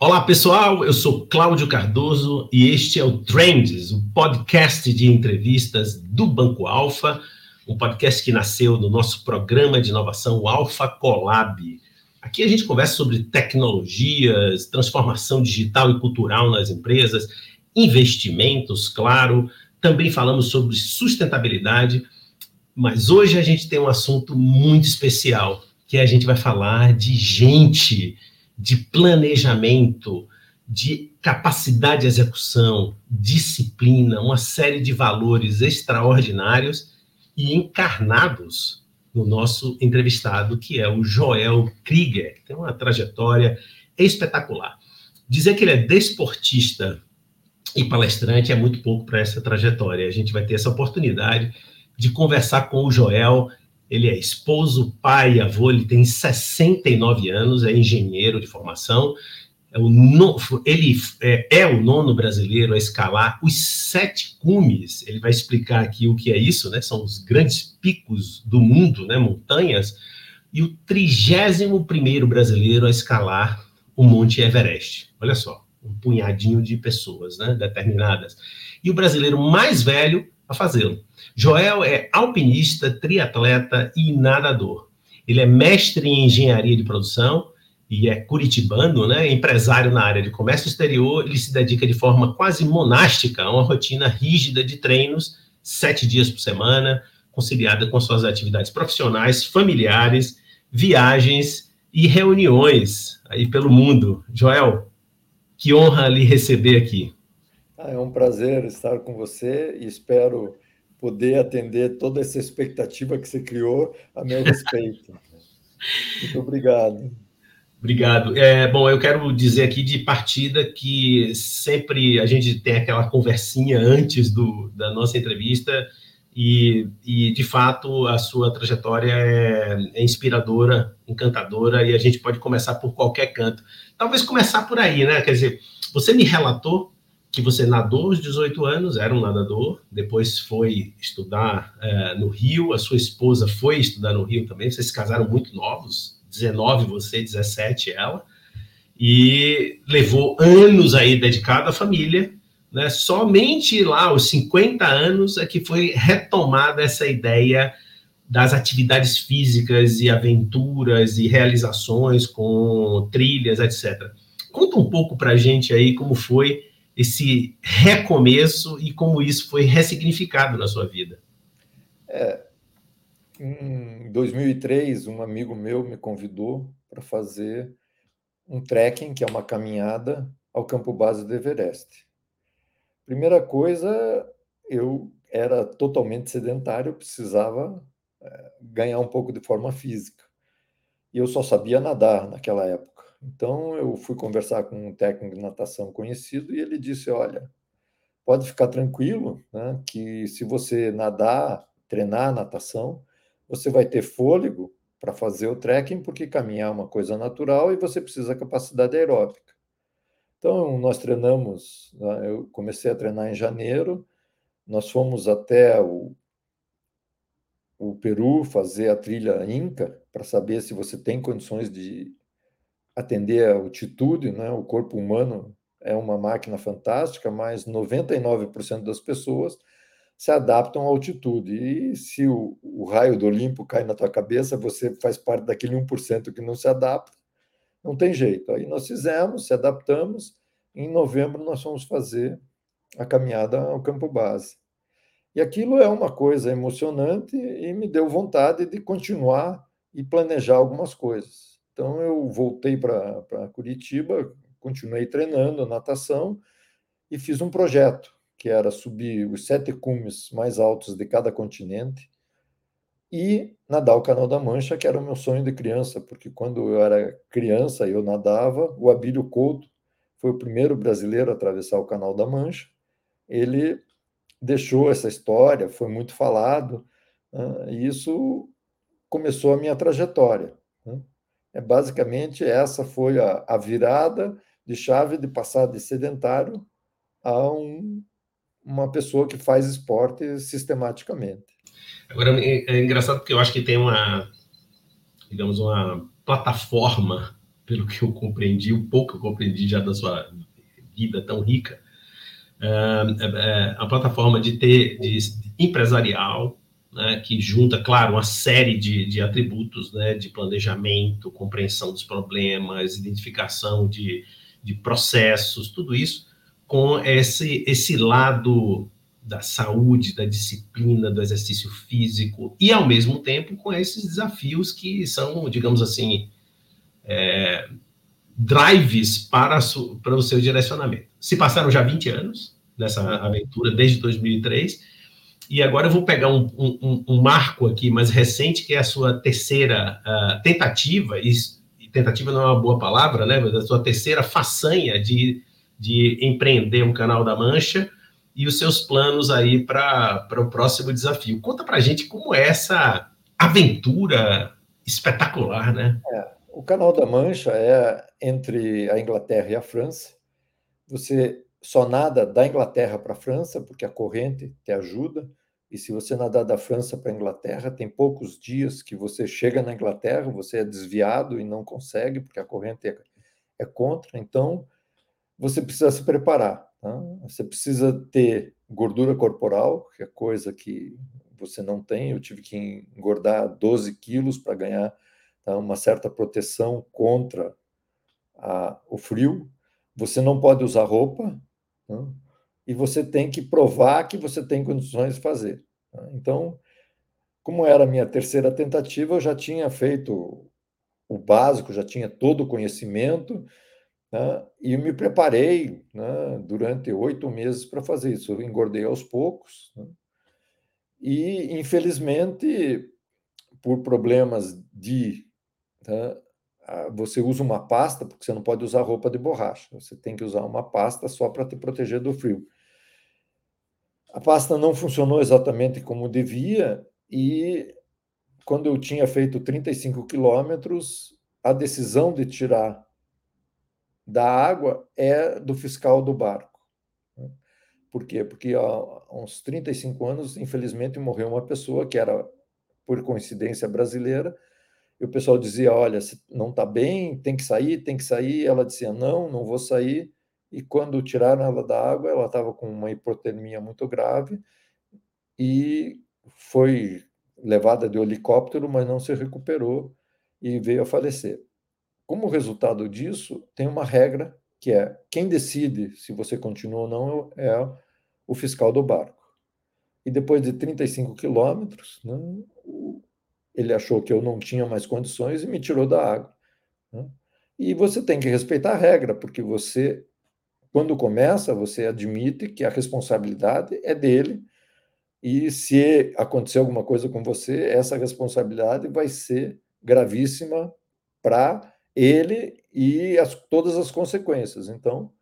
Olá, pessoal. Eu sou Cláudio Cardoso e este é o Trends, o podcast de entrevistas do Banco Alfa, um podcast que nasceu no nosso programa de inovação Alfa Colab. Aqui a gente conversa sobre tecnologias, transformação digital e cultural nas empresas, investimentos, claro. Também falamos sobre sustentabilidade, mas hoje a gente tem um assunto muito especial, que a gente vai falar de gente de planejamento, de capacidade de execução, disciplina, uma série de valores extraordinários e encarnados no nosso entrevistado, que é o Joel Krieger, que tem uma trajetória espetacular. Dizer que ele é desportista e palestrante é muito pouco para essa trajetória. A gente vai ter essa oportunidade de conversar com o Joel ele é esposo, pai, avô, ele tem 69 anos, é engenheiro de formação. É o no, ele é, é, o nono brasileiro a escalar os sete cumes. Ele vai explicar aqui o que é isso, né? São os grandes picos do mundo, né? Montanhas. E o trigésimo primeiro brasileiro a escalar o Monte Everest. Olha só, um punhadinho de pessoas, né? Determinadas. E o brasileiro mais velho a fazê-lo. Joel é alpinista, triatleta e nadador. Ele é mestre em engenharia de produção e é curitibano, né? Empresário na área de comércio exterior. Ele se dedica de forma quase monástica a uma rotina rígida de treinos, sete dias por semana, conciliada com suas atividades profissionais, familiares, viagens e reuniões aí pelo mundo. Joel, que honra lhe receber aqui. Ah, é um prazer estar com você e espero poder atender toda essa expectativa que você criou a meu respeito. Muito obrigado. Obrigado. É, bom, eu quero dizer aqui de partida que sempre a gente tem aquela conversinha antes do, da nossa entrevista e, e, de fato, a sua trajetória é, é, inspiradora, encantadora e a gente pode começar por qualquer canto. Talvez começar por aí, né? Quer dizer, você me relatou que você nadou aos 18 anos, era um nadador, depois foi estudar é, no Rio, a sua esposa foi estudar no Rio também, vocês se casaram muito novos, 19 você, 17 ela, e levou anos aí dedicado à família, né? Somente lá aos 50 anos é que foi retomada essa ideia das atividades físicas e aventuras e realizações com trilhas, etc. Conta um pouco para gente aí como foi esse recomeço e como isso foi ressignificado na sua vida? É, em 2003, um amigo meu me convidou para fazer um trekking, que é uma caminhada ao campo base do Everest. Primeira coisa, eu era totalmente sedentário, precisava é, ganhar um pouco de forma física. E eu só sabia nadar naquela época. Então eu fui conversar com um técnico de natação conhecido e ele disse: Olha, pode ficar tranquilo, né, que se você nadar, treinar natação, você vai ter fôlego para fazer o trekking, porque caminhar é uma coisa natural e você precisa de capacidade aeróbica. Então nós treinamos, né, eu comecei a treinar em janeiro, nós fomos até o, o Peru fazer a trilha Inca para saber se você tem condições de atender a altitude, né? O corpo humano é uma máquina fantástica, mas 99% das pessoas se adaptam à altitude. E se o, o, raio do Olimpo cai na tua cabeça, você faz parte daquele 1% que não se adapta. Não tem jeito. Aí nós fizemos, se adaptamos. Em novembro nós fomos fazer a caminhada ao campo base. E aquilo é uma coisa emocionante e me deu vontade de continuar e planejar algumas coisas. Então, eu voltei para Curitiba, continuei treinando natação e fiz um projeto que era subir os sete cumes mais altos de cada continente e nadar o Canal da Mancha, que era o meu sonho de criança, porque quando eu era criança eu nadava, o Abílio Couto foi o primeiro brasileiro a atravessar o Canal da Mancha. Ele deixou essa história, foi muito falado, e isso começou a minha trajetória. É, basicamente, essa foi a, a virada de chave de passar de sedentário a um, uma pessoa que faz esporte sistematicamente. Agora, é, é engraçado porque eu acho que tem uma, digamos, uma plataforma pelo que eu compreendi, o pouco eu compreendi já da sua vida tão rica, é, é, a plataforma de ter de, de empresarial, né, que junta, claro, uma série de, de atributos né, de planejamento, compreensão dos problemas, identificação de, de processos, tudo isso, com esse, esse lado da saúde, da disciplina, do exercício físico, e ao mesmo tempo com esses desafios que são, digamos assim, é, drives para, para o seu direcionamento. Se passaram já 20 anos nessa aventura, desde 2003, e agora eu vou pegar um, um, um marco aqui mais recente, que é a sua terceira uh, tentativa, e, tentativa não é uma boa palavra, né, mas a sua terceira façanha de, de empreender o Canal da Mancha, e os seus planos aí para o próximo desafio. Conta para gente como é essa aventura espetacular, né? É, o Canal da Mancha é entre a Inglaterra e a França. Você só nada da Inglaterra para a França, porque a corrente te ajuda. E se você nadar da França para a Inglaterra, tem poucos dias que você chega na Inglaterra, você é desviado e não consegue, porque a corrente é, é contra. Então, você precisa se preparar. Tá? Você precisa ter gordura corporal, que é coisa que você não tem. Eu tive que engordar 12 quilos para ganhar tá? uma certa proteção contra a, o frio. Você não pode usar roupa tá? E você tem que provar que você tem condições de fazer. Tá? Então, como era a minha terceira tentativa, eu já tinha feito o básico, já tinha todo o conhecimento né? E me preparei né, durante oito meses para fazer isso. Eu engordei aos poucos. Né? E, infelizmente, por problemas de. Né, você usa uma pasta, porque você não pode usar roupa de borracha. Você tem que usar uma pasta só para te proteger do frio. A pasta não funcionou exatamente como devia, e quando eu tinha feito 35 quilômetros, a decisão de tirar da água é do fiscal do barco. Né? Por quê? Porque há uns 35 anos, infelizmente, morreu uma pessoa que era, por coincidência, brasileira, e o pessoal dizia: Olha, não está bem, tem que sair, tem que sair. Ela dizia: Não, não vou sair. E quando tiraram ela da água, ela estava com uma hipotermia muito grave e foi levada de helicóptero, mas não se recuperou e veio a falecer. Como resultado disso, tem uma regra que é quem decide se você continua ou não é o fiscal do barco. E depois de 35 quilômetros, né, ele achou que eu não tinha mais condições e me tirou da água. Né? E você tem que respeitar a regra, porque você, quando começa, você admite que a responsabilidade é dele, e se acontecer alguma coisa com você, essa responsabilidade vai ser gravíssima para ele e as, todas as consequências. Então,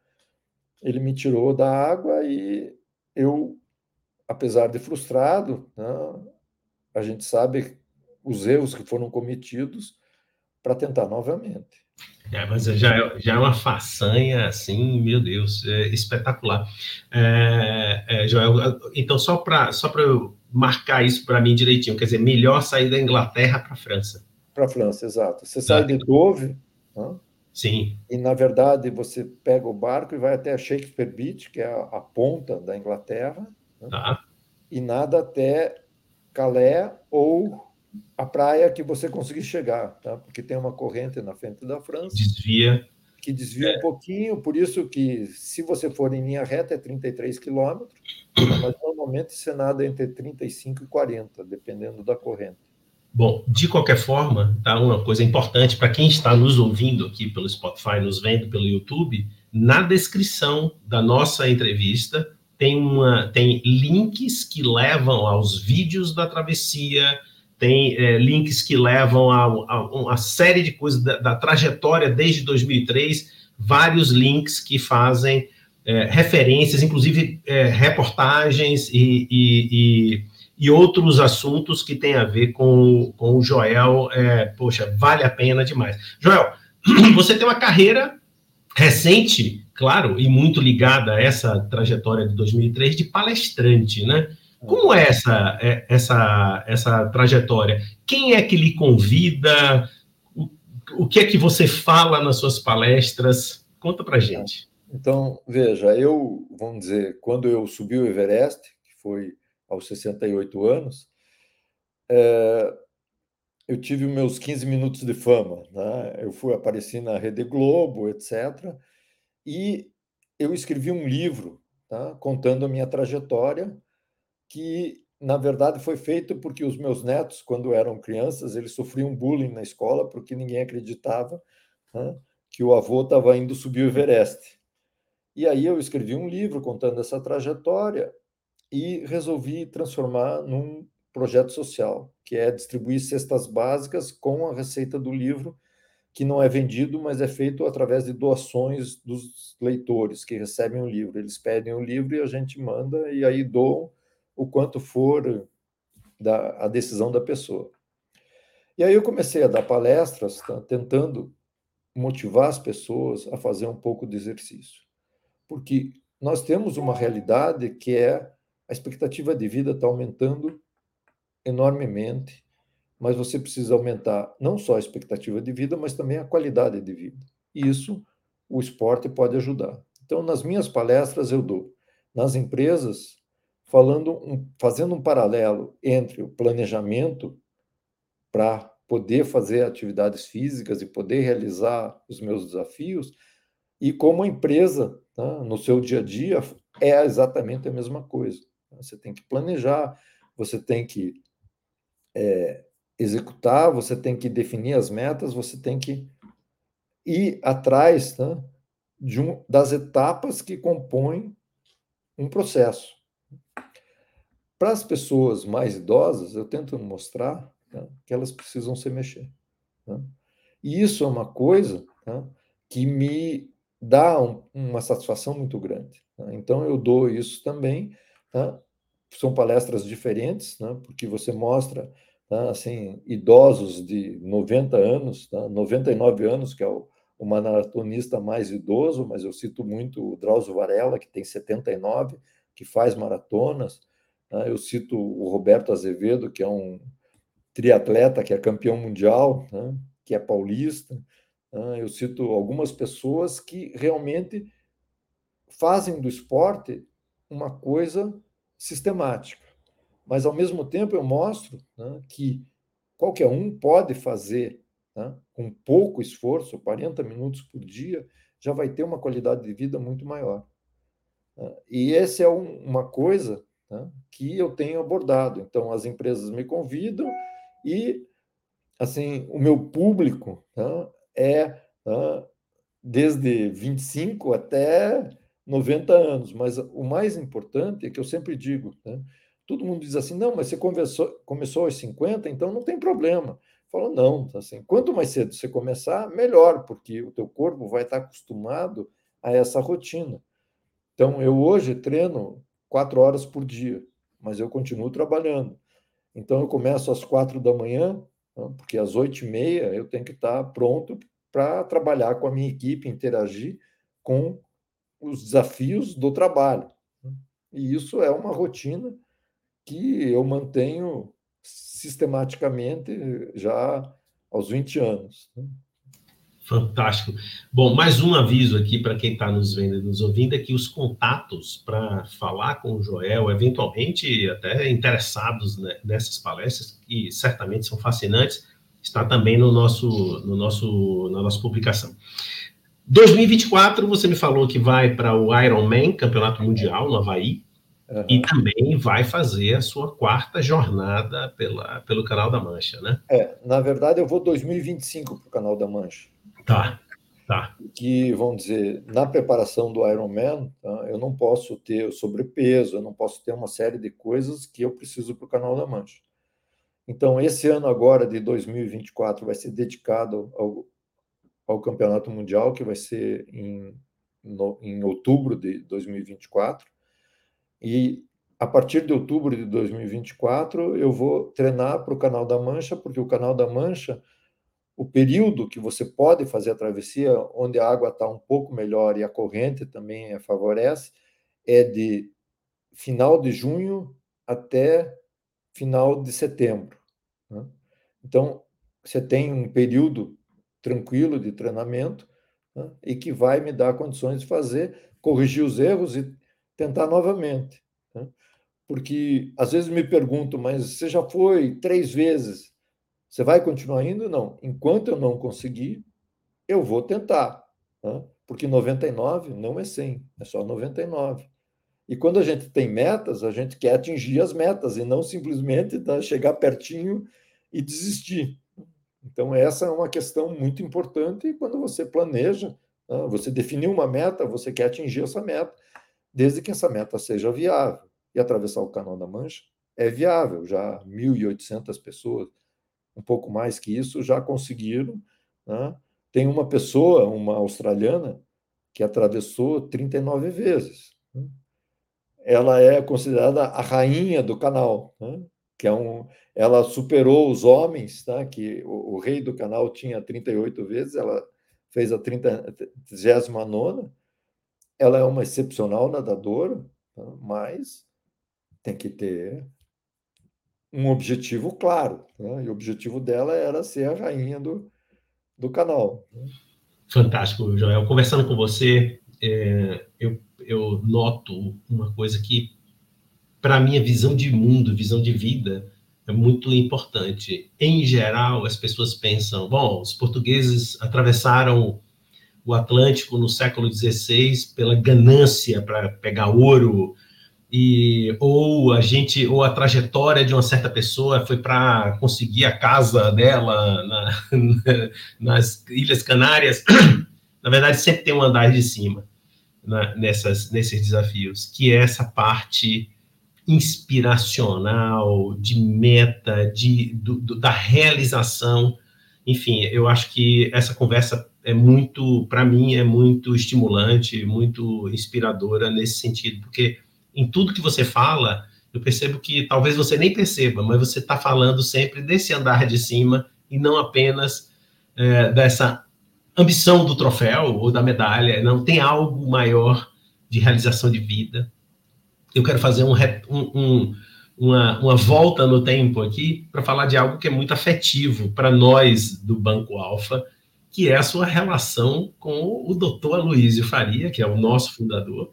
ele me tirou da água e eu, apesar de frustrado, né, a gente sabe os erros que foram cometidos para tentar novamente. É, mas já, é, já é uma façanha, assim, meu Deus, é espetacular. É, é, Joel, então, só para só eu marcar isso para mim direitinho, quer dizer, melhor sair da Inglaterra para a França. Para a França, exato. Você sai de Dove, né? Sim. E, na verdade, você pega o barco e vai até Shakespeare Beach, que é a, a ponta da Inglaterra, né? tá. e nada até Calais ou a praia que você conseguir chegar, tá? porque tem uma corrente na frente da França. Desvia. Que desvia é. um pouquinho, por isso que, se você for em linha reta, é 33 quilômetros, mas normalmente você nada entre 35 e 40, dependendo da corrente. Bom, de qualquer forma, tá uma coisa importante para quem está nos ouvindo aqui pelo Spotify, nos vendo pelo YouTube, na descrição da nossa entrevista tem uma tem links que levam aos vídeos da travessia, tem é, links que levam a, a, uma série de coisas da, da, trajetória desde 2003, vários links que fazem é, referências, inclusive é, reportagens e, e, e e outros assuntos que têm a ver com, com o Joel. É, poxa, vale a pena demais. Joel, você tem uma carreira recente, claro, e muito ligada a essa trajetória de 2003 de palestrante, né? Como é essa, é, essa, essa trajetória? Quem é que lhe convida? o que é que você fala nas suas palestras? Conta para gente. Então, veja, eu, vamos dizer, quando eu subi o Everest, que foi aos 68 anos, é, eu tive meus 15 minutos de fama. Né? Eu fui aparecer na Rede Globo, etc. E eu escrevi um livro tá? contando a minha trajetória, que, na verdade, foi feito porque os meus netos, quando eram crianças, eles sofriam bullying na escola porque ninguém acreditava né? que o avô estava indo subir o Everest. E aí eu escrevi um livro contando essa trajetória e resolvi transformar num projeto social, que é distribuir cestas básicas com a receita do livro, que não é vendido, mas é feito através de doações dos leitores que recebem o livro. Eles pedem o livro e a gente manda, e aí doam o quanto for da, a decisão da pessoa. E aí eu comecei a dar palestras, tá, tentando motivar as pessoas a fazer um pouco de exercício. Porque nós temos uma realidade que é a expectativa de vida está aumentando enormemente, mas você precisa aumentar não só a expectativa de vida, mas também a qualidade de vida. E isso o esporte pode ajudar. Então, nas minhas palestras eu dou nas empresas falando um, fazendo um paralelo entre o planejamento para poder fazer atividades físicas e poder realizar os meus desafios e como a empresa tá, no seu dia a dia é exatamente a mesma coisa. Você tem que planejar, você tem que é, executar, você tem que definir as metas, você tem que ir atrás né, de um, das etapas que compõem um processo. Para as pessoas mais idosas, eu tento mostrar né, que elas precisam se mexer. Né? E isso é uma coisa né, que me dá um, uma satisfação muito grande. Né? Então, eu dou isso também. Né? São palestras diferentes, né? porque você mostra assim, idosos de 90 anos, tá? 99 anos, que é o, o maratonista mais idoso, mas eu cito muito o Drauzio Varela, que tem 79, que faz maratonas. Tá? Eu cito o Roberto Azevedo, que é um triatleta, que é campeão mundial, né? que é paulista. Tá? Eu cito algumas pessoas que realmente fazem do esporte uma coisa sistemática mas ao mesmo tempo eu mostro né, que qualquer um pode fazer né, com pouco esforço, 40 minutos por dia, já vai ter uma qualidade de vida muito maior. Né. E essa é um, uma coisa né, que eu tenho abordado. Então, as empresas me convidam e, assim, o meu público né, é né, desde 25 até 90 anos. Mas o mais importante é que eu sempre digo, né, todo mundo diz assim, não, mas você começou, começou aos 50, então não tem problema. Falo, não, assim, quanto mais cedo você começar, melhor, porque o teu corpo vai estar acostumado a essa rotina. Então, eu hoje treino quatro horas por dia, mas eu continuo trabalhando. Então, eu começo às quatro da manhã, né, porque às oito e meia eu tenho que estar pronto para trabalhar com a minha equipe, interagir com os desafios do trabalho. Né. E isso é uma rotina que eu mantenho sistematicamente já aos 20 anos. Né? Fantástico. Bom, mais um aviso aqui para quem está nos vendo e nos ouvindo é que os contatos para falar com o Joel, eventualmente até interessados nessas palestras, que certamente são fascinantes, está também no nosso, no nosso, na nossa publicação. 2024, você me falou que vai para o Ironman, Campeonato Mundial, no Havaí, Uhum. E também vai fazer a sua quarta jornada pela, pelo Canal da Mancha, né? É, na verdade, eu vou 2025 para o Canal da Mancha. Tá, tá. Que, vamos dizer, na preparação do Ironman, tá, eu não posso ter sobrepeso, eu não posso ter uma série de coisas que eu preciso para o Canal da Mancha. Então, esse ano agora, de 2024, vai ser dedicado ao, ao Campeonato Mundial, que vai ser em, no, em outubro de 2024 e a partir de outubro de 2024, eu vou treinar para o Canal da Mancha, porque o Canal da Mancha, o período que você pode fazer a travessia, onde a água está um pouco melhor e a corrente também favorece, é de final de junho até final de setembro. Né? Então, você tem um período tranquilo de treinamento né? e que vai me dar condições de fazer, corrigir os erros e tentar novamente. Né? Porque às vezes me pergunto, mas você já foi três vezes, você vai continuar indo? Não. Enquanto eu não conseguir, eu vou tentar. Né? Porque 99 não é 100, é só 99. E quando a gente tem metas, a gente quer atingir as metas e não simplesmente tá, chegar pertinho e desistir. Então, essa é uma questão muito importante quando você planeja, né? você definiu uma meta, você quer atingir essa meta, desde que essa meta seja viável. E atravessar o Canal da Mancha é viável, já 1.800 pessoas, um pouco mais que isso, já conseguiram. Né? Tem uma pessoa, uma australiana, que atravessou 39 vezes. Né? Ela é considerada a rainha do canal, né? que é um, ela superou os homens, tá? que o, o, rei do canal tinha 38 vezes, ela fez a 39 ela é uma excepcional nadadora, tá? mas tem que ter um objetivo claro, né? e o objetivo dela era ser a rainha do, do canal. Né? Fantástico, Joel. Conversando com você, é, eu, eu noto uma coisa que para a minha visão de mundo, visão de vida, é muito importante. Em geral, as pessoas pensam, bom, os portugueses atravessaram o Atlântico no século XVI pela ganância para pegar ouro, e ou a gente ou a trajetória de uma certa pessoa foi para conseguir a casa dela na, nas Ilhas Canárias. Na verdade, sempre tem um andar de cima né, nessas, nesses desafios, que é essa parte inspiracional, de meta, de, do, do, da realização. Enfim, eu acho que essa conversa é muito, para mim, é muito estimulante, muito inspiradora nesse sentido, porque em tudo que você fala, eu percebo que talvez você nem perceba, mas você está falando sempre desse andar de cima e não apenas é, dessa ambição do troféu ou da medalha. Não tem algo maior de realização de vida, eu quero fazer um, um, uma, uma volta no tempo aqui para falar de algo que é muito afetivo para nós do Banco Alfa, que é a sua relação com o doutor Aloysio Faria, que é o nosso fundador.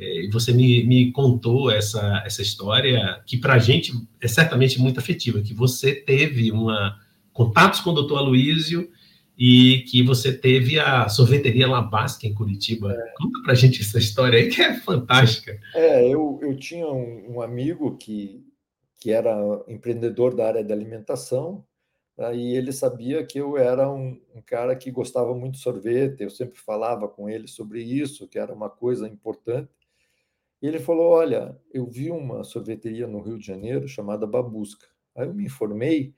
É, e você me, me contou essa, essa história que para a gente é certamente muito afetiva, que você teve uma contatos com o doutor Aloysio e que você teve a sorveteria Labasca em Curitiba. É. Conta para a gente essa história aí, que é fantástica. É, eu, eu tinha um, um amigo que, que era empreendedor da área da alimentação, e ele sabia que eu era um, um, cara que gostava muito de sorvete, eu sempre falava com ele sobre isso, que era uma coisa importante. E ele falou: Olha, eu vi uma sorveteria no Rio de Janeiro chamada Babusca. Aí eu me informei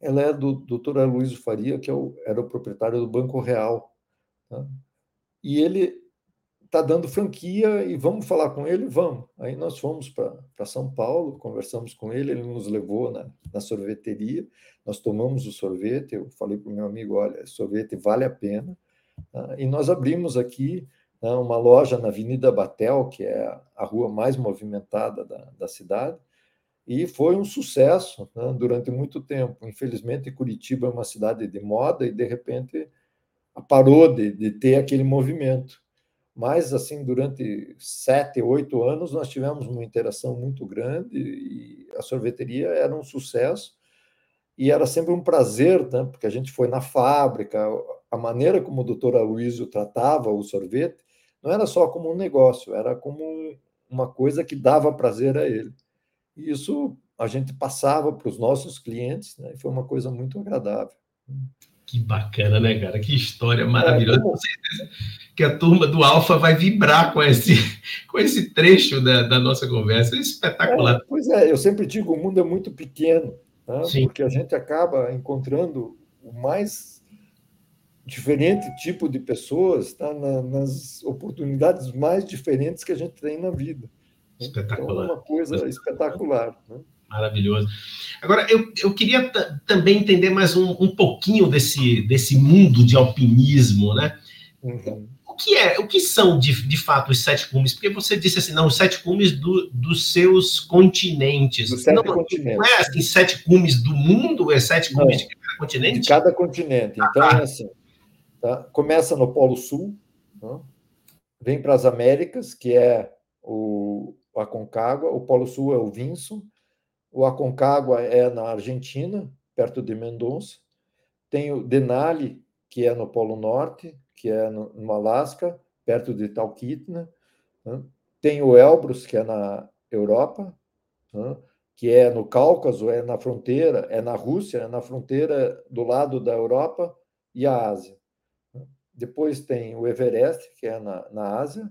ela é do doutor Aloysio Faria, que é o, era o proprietário do Banco Real. Tá? E ele está dando franquia e vamos falar com ele? Vamos. Aí nós fomos para São Paulo, conversamos com ele, ele nos levou na, na sorveteria, nós tomamos o sorvete, eu falei para o meu amigo, olha, sorvete vale a pena. Tá? E nós abrimos aqui uma loja na Avenida Batel, que é a rua mais movimentada da, da cidade, e foi um sucesso né, durante muito tempo. Infelizmente, Curitiba é uma cidade de moda e, de repente, parou de, de ter aquele movimento. Mas, assim, durante sete, oito anos, nós tivemos uma interação muito grande e a sorveteria era um sucesso e era sempre um prazer, né, porque a gente foi na fábrica, a maneira como o doutor Aloysio tratava o sorvete não era só como um negócio, era como uma coisa que dava prazer a ele. E isso a gente passava para os nossos clientes, né? E foi uma coisa muito agradável. Que bacana, né, cara? Que história maravilhosa. É, como... que a turma do Alfa vai vibrar com esse, com esse trecho da, da nossa conversa. É espetacular. É, pois é, eu sempre digo, o mundo é muito pequeno, né? porque a gente acaba encontrando o mais diferente tipo de pessoas tá? Na, nas oportunidades mais diferentes que a gente tem na vida. Espetacular. Então, é uma coisa espetacular. Né? Maravilhoso. Agora, eu, eu queria também entender mais um, um pouquinho desse, desse mundo de alpinismo, né? Uhum. O que é, o que são de, de fato os sete cumes? Porque você disse assim, não, os sete cumes do, dos seus continentes. Dos sete não, continentes. não é assim, sete cumes do mundo, é sete cumes não, de cada continente? De cada continente. Então, ah. é assim, Tá? Começa no Polo Sul, né? vem para as Américas, que é o Aconcagua, o Polo Sul é o Vinson, o Aconcagua é na Argentina, perto de Mendonça, tem o Denali, que é no Polo Norte, que é no, no Alasca, perto de Talkeetna, né? tem o Elbrus, que é na Europa, né? que é no Cáucaso, é na fronteira, é na Rússia, é na fronteira do lado da Europa e a Ásia. Depois tem o Everest, que é na, na Ásia,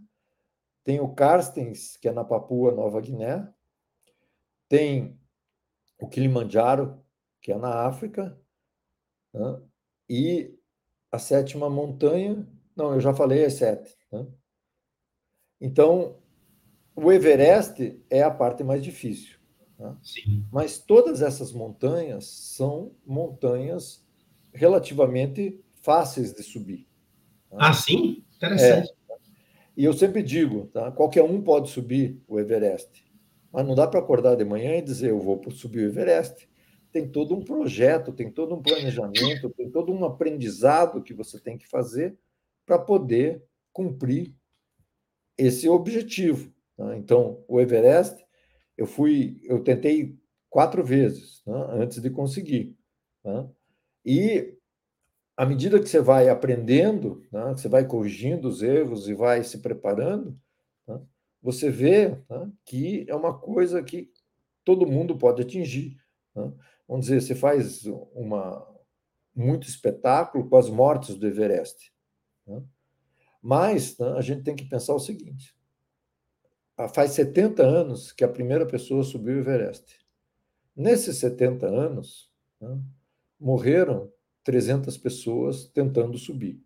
tem o Carstens, que é na Papua Nova Guiné, tem o Kilimanjaro, que é na África, né? e a sétima montanha, não, eu já falei as sete. Né? Então, o Everest é a parte mais difícil. Né? Mas todas essas montanhas são montanhas relativamente fáceis de subir. Ah, sim? Interessante. É. E eu sempre digo, tá? qualquer um pode subir o Everest, mas não dá para acordar de manhã e dizer eu vou subir o Everest. Tem todo um projeto, tem todo um planejamento, tem todo um aprendizado que você tem que fazer para poder cumprir esse objetivo. Tá? Então, o Everest, eu fui, eu tentei quatro vezes né, antes de conseguir. Né? E à medida que você vai aprendendo, né, você vai corrigindo os erros e vai se preparando, né, você vê né, que é uma coisa que todo mundo pode atingir. Né. Vamos dizer, você faz uma muito espetáculo com as mortes do Everest. Né. Mas né, a gente tem que pensar o seguinte: faz 70 anos que a primeira pessoa subiu o Everest. Nesses 70 anos, morreram 300 pessoas tentando subir.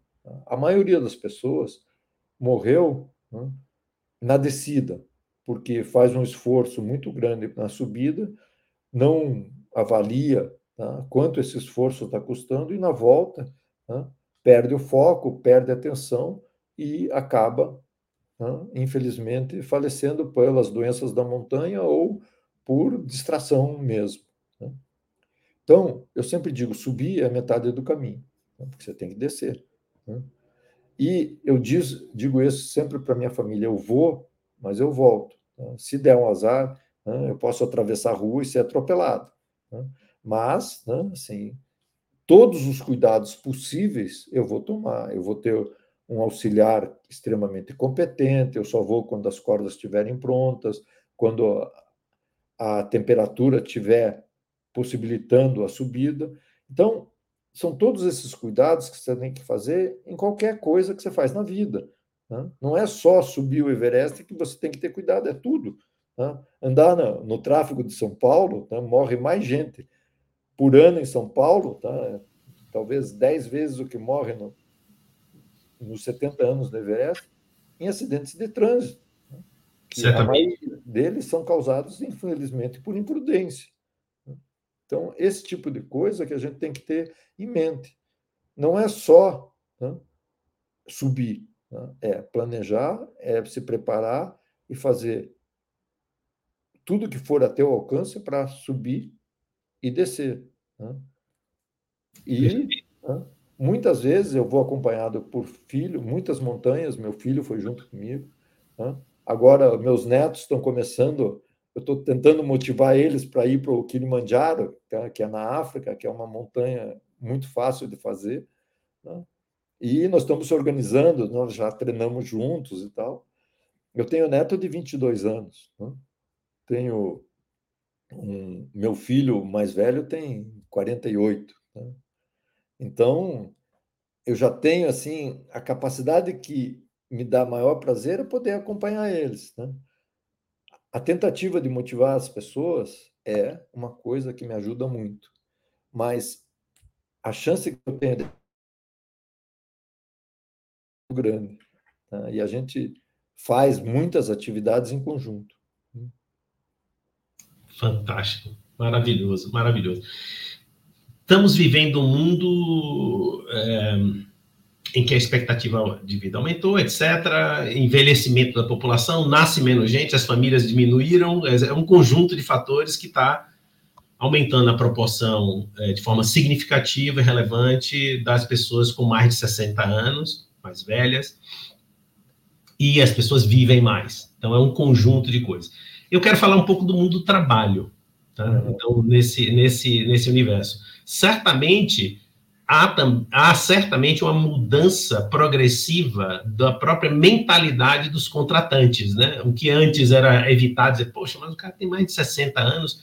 A maioria das pessoas morreu né, na descida, porque faz um esforço muito grande na subida, não avalia tá, quanto esse esforço está custando, e na volta tá, perde o foco, perde a atenção e acaba, tá, infelizmente, falecendo pelas doenças da montanha ou por distração mesmo. Então, eu sempre digo, subir é metade do caminho, né? porque você tem que descer. Né? E eu diz, digo isso sempre para minha família: eu vou, mas eu volto. Né? Se der um azar, né, eu posso atravessar a rua e ser atropelado. Né? Mas, né, assim, todos os cuidados possíveis eu vou tomar. Eu vou ter um auxiliar extremamente competente, eu só vou quando as cordas estiverem prontas, quando a temperatura estiver possibilitando a subida. Então, são todos esses cuidados que você tem que fazer em qualquer coisa que você faz na vida. Né? Não é só subir o Everest que você tem que ter cuidado, é tudo. Né? Andar no, no, tráfego de São Paulo, né? morre mais gente por ano em São Paulo, tá? talvez 10 vezes o que morre no, nos 70 anos do Everest, em acidentes de trânsito. Né? a maioria deles são causados, infelizmente, por imprudência. Então, esse tipo de coisa que a gente tem que ter em mente. Não é só né, subir, né? é planejar, é se preparar e fazer tudo que for a teu alcance para subir e descer. Né? E né, muitas vezes eu vou acompanhado por filho, muitas montanhas, meu filho foi junto comigo. Né? Agora, meus netos estão começando eu estou tentando motivar eles para ir para o Kilimanjaro, tá? que é na África, que é uma montanha muito fácil de fazer. Né? E nós estamos se organizando, nós já treinamos juntos e tal. Eu tenho neto de 22 anos. Né? Tenho um, meu filho mais velho tem 48. Né? Então, eu já tenho assim a capacidade que me dá maior prazer é poder acompanhar eles. Né? A tentativa de motivar as pessoas é uma coisa que me ajuda muito, mas a chance que eu tenho é grande. Tá? E a gente faz muitas atividades em conjunto. Fantástico, maravilhoso, maravilhoso. Estamos vivendo um mundo é em que a expectativa de vida aumentou, etc., envelhecimento da população, nasce menos gente, as famílias diminuíram, é um conjunto de fatores que está aumentando a proporção é, de forma significativa e relevante das pessoas com mais de 60 anos, mais velhas, e as pessoas vivem mais. Então, é um conjunto de coisas. Eu quero falar um pouco do mundo do trabalho, tá? Uhum. Então, nesse, nesse, nesse universo. Certamente, há, há certamente uma mudança progressiva da própria mentalidade dos contratantes, né? O que antes era evitar dizer, poxa, mas o cara tem mais de 60 anos,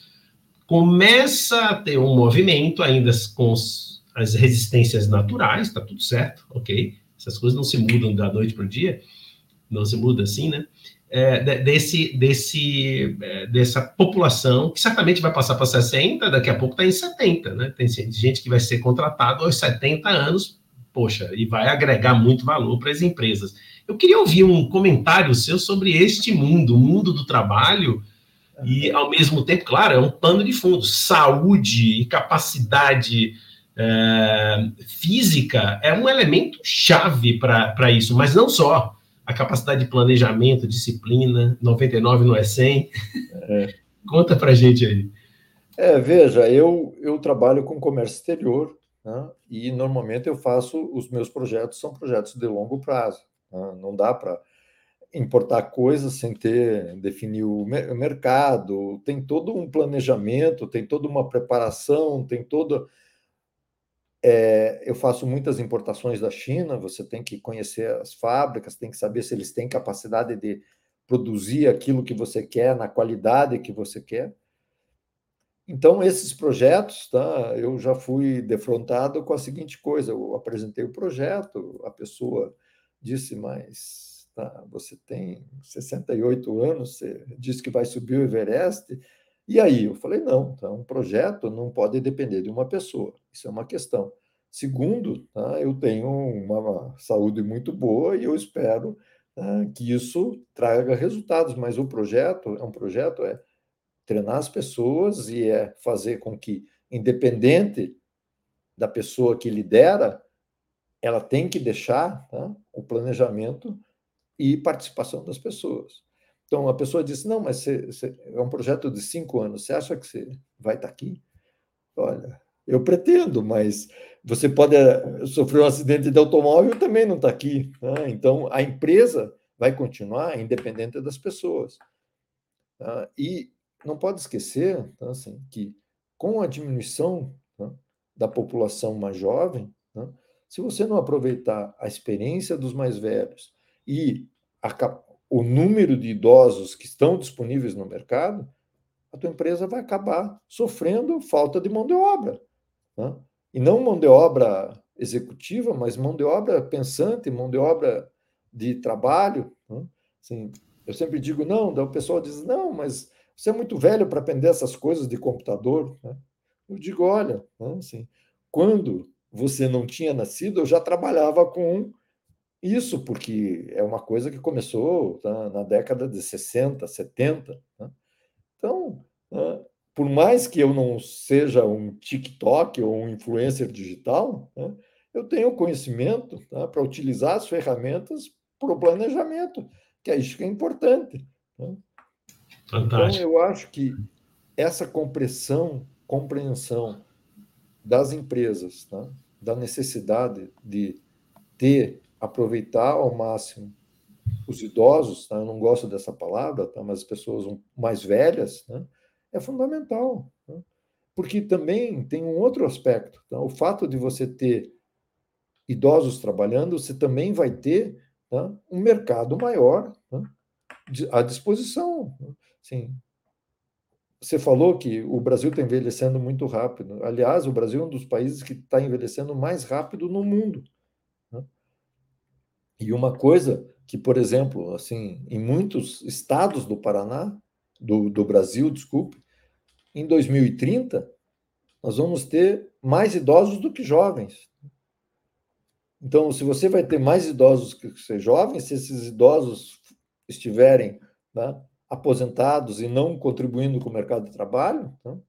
começa a ter um movimento ainda com as resistências naturais, tá tudo certo, ok? Essas coisas não se mudam da noite para o dia, não se muda assim, né? É, desse, desse, é, dessa população que certamente vai passar para 60, daqui a pouco está em 70, né? Tem gente que vai ser contratado aos 70 anos, poxa, e vai agregar muito valor para as empresas. Eu queria ouvir um comentário seu sobre este mundo, o mundo do trabalho, e ao mesmo tempo, claro, é um pano de fundo, saúde e capacidade é, física é um elemento chave para isso, mas não só a capacidade de planejamento, disciplina, 99 não é 100. É. Conta para gente aí. É, veja, eu, eu trabalho com comércio exterior né, e normalmente eu faço, os meus projetos são projetos de longo prazo. Né, não dá para importar coisas sem ter, definir o mercado, tem todo um planejamento, tem toda uma preparação, tem toda é, eu faço muitas importações da China, você tem que conhecer as fábricas, tem que saber se eles têm capacidade de produzir aquilo que você quer, na qualidade que você quer. Então, esses projetos, tá, eu já fui defrontado com a seguinte coisa: eu apresentei o projeto, a pessoa disse, mas tá, você tem 68 anos, você disse que vai subir o Everest, e aí? Eu falei, não, então, um projeto não pode depender de uma pessoa, isso é uma questão. Segundo, tá, eu tenho uma saúde muito boa e eu espero tá, que isso traga resultados, mas o projeto é um projeto, é treinar as pessoas e é fazer com que, independente da pessoa que lidera, ela tem que deixar tá, o planejamento e participação das pessoas. Então, a pessoa disse: Não, mas é um projeto de cinco anos, você acha que você vai estar aqui? Olha, eu pretendo, mas você pode eh, sofrer um acidente de automóvel e também não está aqui. Né? Então, a empresa vai continuar independente das pessoas. Tá? E não pode esquecer tá, assim, que, com a diminuição tá, da população mais jovem, tá, se você não aproveitar a experiência dos mais velhos e a, o número de idosos que estão disponíveis no mercado, a tua empresa vai acabar sofrendo falta de mão de obra. Né? E não mão de obra executiva, mas mão de obra pensante, mão de obra de trabalho. Né? Assim, eu sempre digo, não, o pessoal diz, não, mas você é muito velho para aprender essas coisas de computador. Né? Eu digo, olha, né? assim, quando você não tinha nascido, eu já trabalhava com isso porque é uma coisa que começou tá, na década de 60, 70. Né? Então, por mais que eu não seja um TikTok ou um influencer digital, né, eu tenho conhecimento tá, para utilizar as ferramentas para o planejamento, que é isso que é importante. Né? Então, eu acho que essa compressão, compreensão das empresas, tá, da necessidade de ter aproveitar ao máximo os idosos, tá? eu não gosto dessa palavra, tá? mas as pessoas mais velhas, né? É fundamental. Né? Porque também tem um outro aspecto. Tá? O fato de você ter idosos trabalhando, você também vai ter tá? um mercado maior tá? à disposição. Né? Sim. Você falou que o Brasil está envelhecendo muito rápido. Aliás, o Brasil é um dos países que está envelhecendo mais rápido no mundo. E uma coisa que, por exemplo, assim, em muitos estados do Paraná, do, do Brasil, desculpe, em 2030, nós vamos ter mais idosos do que jovens. Então, se você vai ter mais idosos que ser jovens, se esses idosos estiverem né, aposentados e não contribuindo com o mercado de trabalho, então,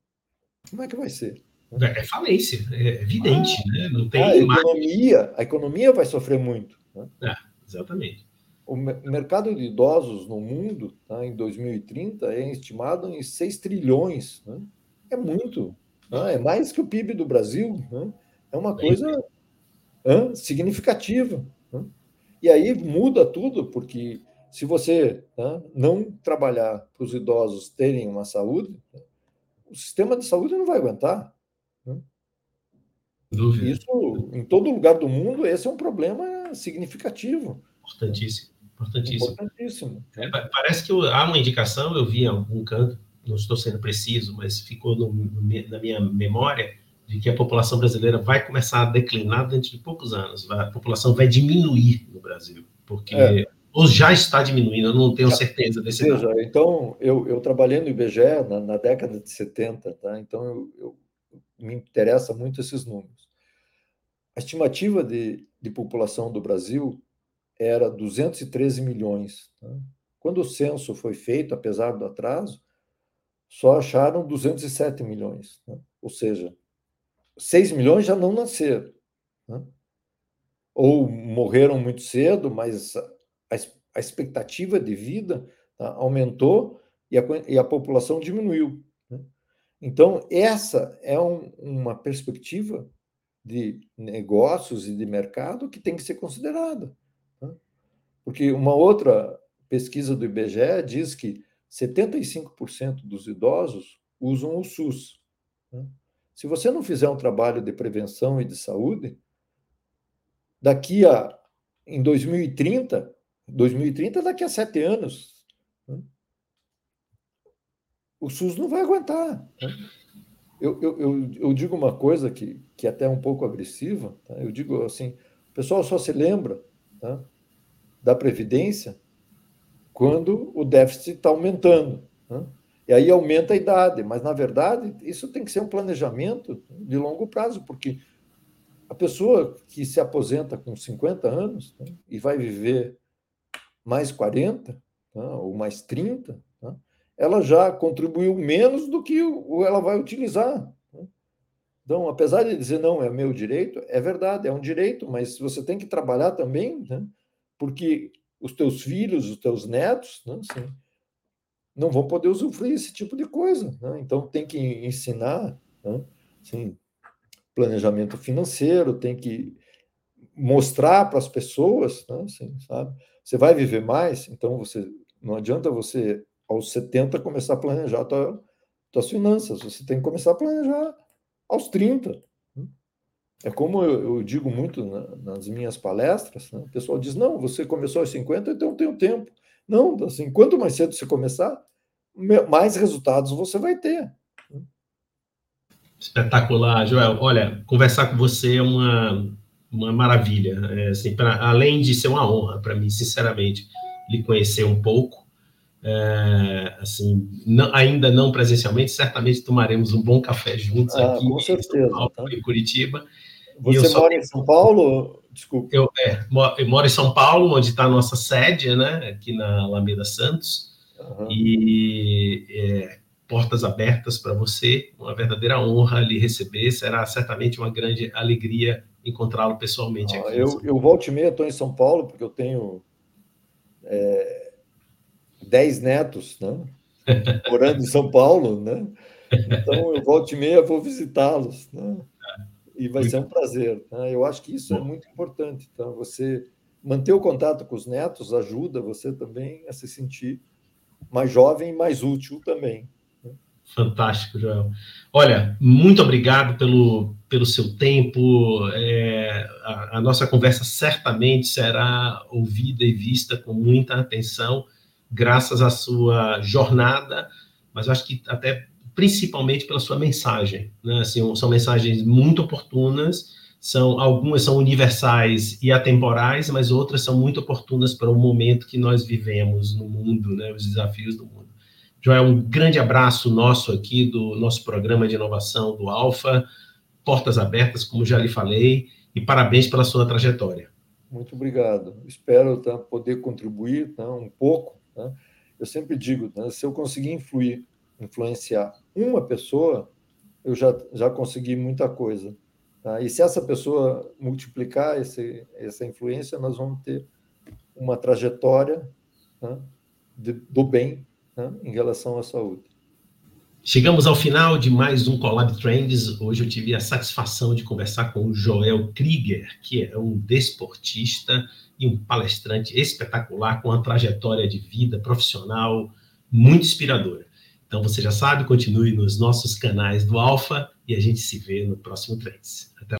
como é que vai ser? É falência, é evidente, ah, né? Não tem a economia, a economia vai sofrer muito. Né? É, exatamente. O mercado de idosos no mundo, tá, em 2030, é estimado em 6 trilhões. Né? É muito. Né? É mais que o PIB do Brasil. Né? É uma coisa significativa. Né? E aí muda tudo, porque se você não trabalhar para os idosos terem uma saúde, o sistema de saúde não vai aguentar. Né? Isso, em todo lugar do mundo, esse é um problema significativo. Importantíssimo. Importantíssimo. Importantíssimo. É, parece que há uma indicação, eu vi em algum canto, não estou sendo preciso, mas ficou no, na minha memória, de que a população brasileira vai começar a declinar dentro de poucos anos. A população vai diminuir no Brasil, porque é. ou já está diminuindo, eu não tenho certeza desse Veja, então, eu, eu trabalhei no IBGE na, na década de 70, tá? então eu, eu, me interessa muito esses números. A estimativa de, de população do Brasil era 213 milhões. Tá? Quando o censo foi feito, apesar do atraso, só acharam 207 milhões. Né? Ou seja, 6 milhões já não nasceram. Né? Ou morreram muito cedo, mas a, a expectativa de vida tá, aumentou e a, e a, população diminuiu. Né? Então, essa é um, uma perspectiva de negócios e de mercado que tem que ser considerada. Porque uma outra pesquisa do IBGE diz que 75% dos idosos usam o SUS. Né? Se você não fizer um trabalho de prevenção e de saúde, daqui a em 2030, 2030 daqui a sete anos, né? o SUS não vai aguentar. Né? Eu, eu, eu, eu, digo uma coisa que, que é até é um pouco agressiva, tá? eu digo assim, o pessoal só se lembra tá? Da Previdência quando o déficit está aumentando. Né? E aí aumenta a idade, mas na verdade isso tem que ser um planejamento de longo prazo, porque a pessoa que se aposenta com 50 anos né, e vai viver mais 40 né, ou mais 30, né, ela já contribuiu menos do que ela vai utilizar. Né. Então, apesar de dizer não, é meu direito, é verdade, é um direito, mas você tem que trabalhar também, né, porque os teus filhos, os teus netos, né, assim, não vão poder usufruir esse tipo de coisa. Né? Então, tem que ensinar né? assim, planejamento financeiro, tem que mostrar para as pessoas, né? assim, sabe? Você vai viver mais, então você não adianta você, aos 70, começar a planejar tua, tuas finanças, você tem que começar a planejar aos 30. É como eu, eu digo muito na, nas minhas palestras, né? o pessoal diz, não, você começou aos 50, então tem tenho tempo. Não, assim, quanto mais cedo você começar, mais resultados você vai ter. Espetacular, Joel. Olha, conversar com você é uma, uma maravilha. É, assim, pra, além de ser uma honra para mim, sinceramente, lhe conhecer um pouco. É, assim, não, ainda não presencialmente, certamente tomaremos um bom café juntos ah, aqui com certeza, em, Paulo, tá? em Curitiba. Você mora em São Paulo? Desculpa. Eu, é, eu moro em São Paulo, onde está a nossa sede, né, aqui na Alameda Santos. Uhum. E é, portas abertas para você, uma verdadeira honra lhe receber, será certamente uma grande alegria encontrá-lo pessoalmente ah, aqui. Eu, eu volto e meia, estou em São Paulo, porque eu tenho é, dez netos, né? morando em São Paulo, né? Então, eu volto e meia, vou visitá-los, né? E vai ser um prazer. Né? Eu acho que isso é muito importante. Então, você manter o contato com os netos ajuda você também a se sentir mais jovem e mais útil também. Né? Fantástico, Joel. Olha, muito obrigado pelo, pelo seu tempo. É, a, a, nossa conversa certamente será ouvida e vista com muita atenção, graças à sua jornada, mas acho que até principalmente pela sua mensagem. Né? Assim, são mensagens muito oportunas são algumas são universais e atemporais, mas outras são muito oportunas para o momento que nós vivemos no mundo, né, os desafios do mundo. Joel, um grande abraço nosso aqui do nosso programa de inovação do Alfa, portas abertas, como já lhe falei, e parabéns pela sua trajetória. Muito obrigado. Espero tá, poder contribuir tá, um pouco. Tá? Eu sempre digo, tá, se eu conseguir influir, influenciar uma pessoa, eu já, já consegui muita coisa. Tá? E se essa pessoa multiplicar esse, essa influência, nós vamos ter uma trajetória né, de, do bem né, em relação à saúde. Chegamos ao final de mais um Collab Trends. Hoje eu tive a satisfação de conversar com o Joel Krieger, que é um desportista e um palestrante espetacular com uma trajetória de vida profissional muito inspiradora. Então você já sabe, continue nos nossos canais do Alfa e a gente se vê no próximo Trends. Até